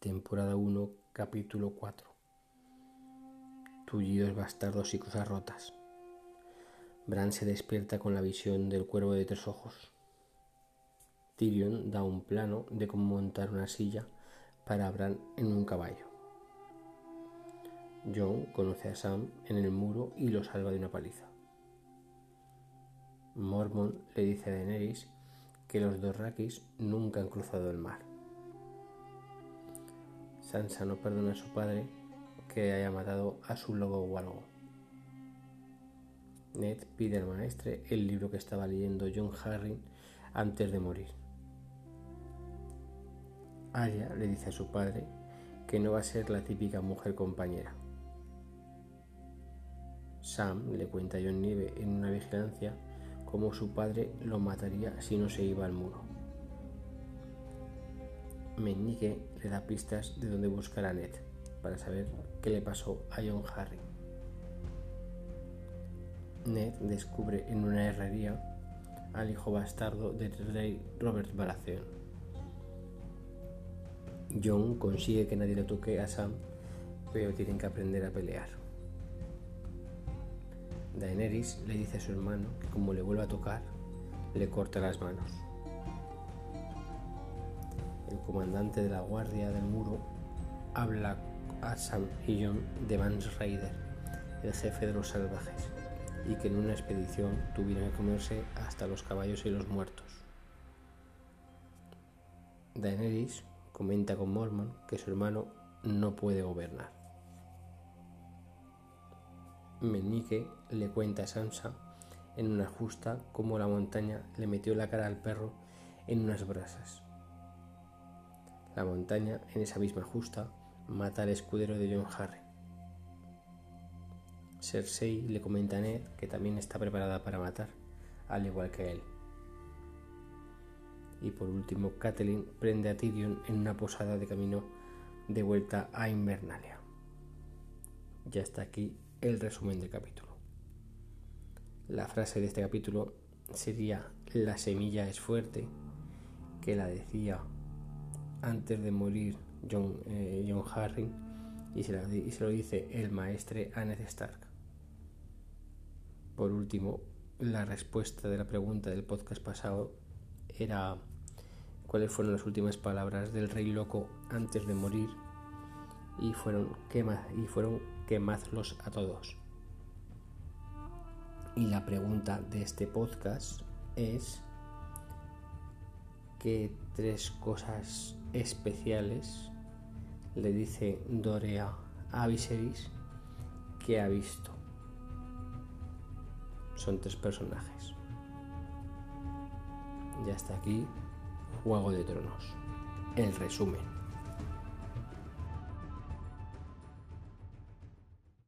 temporada 1, capítulo 4. Tullidos bastardos y cosas rotas. Bran se despierta con la visión del cuervo de tres ojos. Tyrion da un plano de cómo montar una silla para Bran en un caballo. Jon conoce a Sam en el muro y lo salva de una paliza. Mormon le dice a Daenerys que los dos Rakis nunca han cruzado el mar. Sansa no perdona a su padre que haya matado a su lobo o algo. Ned pide al maestre el libro que estaba leyendo John Harry antes de morir. Arya le dice a su padre que no va a ser la típica mujer compañera. Sam le cuenta a John Nieve en una vigilancia cómo su padre lo mataría si no se iba al muro. Meñique le da pistas de dónde buscar a Ned para saber qué le pasó a John Harry. Ned descubre en una herrería al hijo bastardo del rey Robert Baratheon. John consigue que nadie le toque a Sam, pero tienen que aprender a pelear. Daenerys le dice a su hermano que como le vuelva a tocar, le corta las manos el comandante de la guardia del muro, habla a Sam y John de Vance Raider, el jefe de los salvajes, y que en una expedición tuvieron que comerse hasta los caballos y los muertos. Daenerys comenta con Mormon que su hermano no puede gobernar. Meñique le cuenta a Sansa en una justa cómo la montaña le metió la cara al perro en unas brasas la montaña, en esa misma justa, mata al escudero de John Harry. Cersei le comenta a Ned que también está preparada para matar, al igual que él. Y por último, Catelyn prende a Tyrion en una posada de camino de vuelta a Invernalia. Ya está aquí el resumen del capítulo. La frase de este capítulo sería la semilla es fuerte, que la decía antes de morir John, eh, Harry y se, lo dice el maestre a Ned Stark. Por último, la respuesta de la pregunta del podcast pasado era cuáles fueron las últimas palabras del rey loco antes de morir y fueron, quema, y fueron quemadlos a todos. Y la pregunta de este podcast es qué tres cosas especiales le dice Dorea a Viserys que ha visto. Son tres personajes. Ya está aquí Juego de Tronos. El resumen.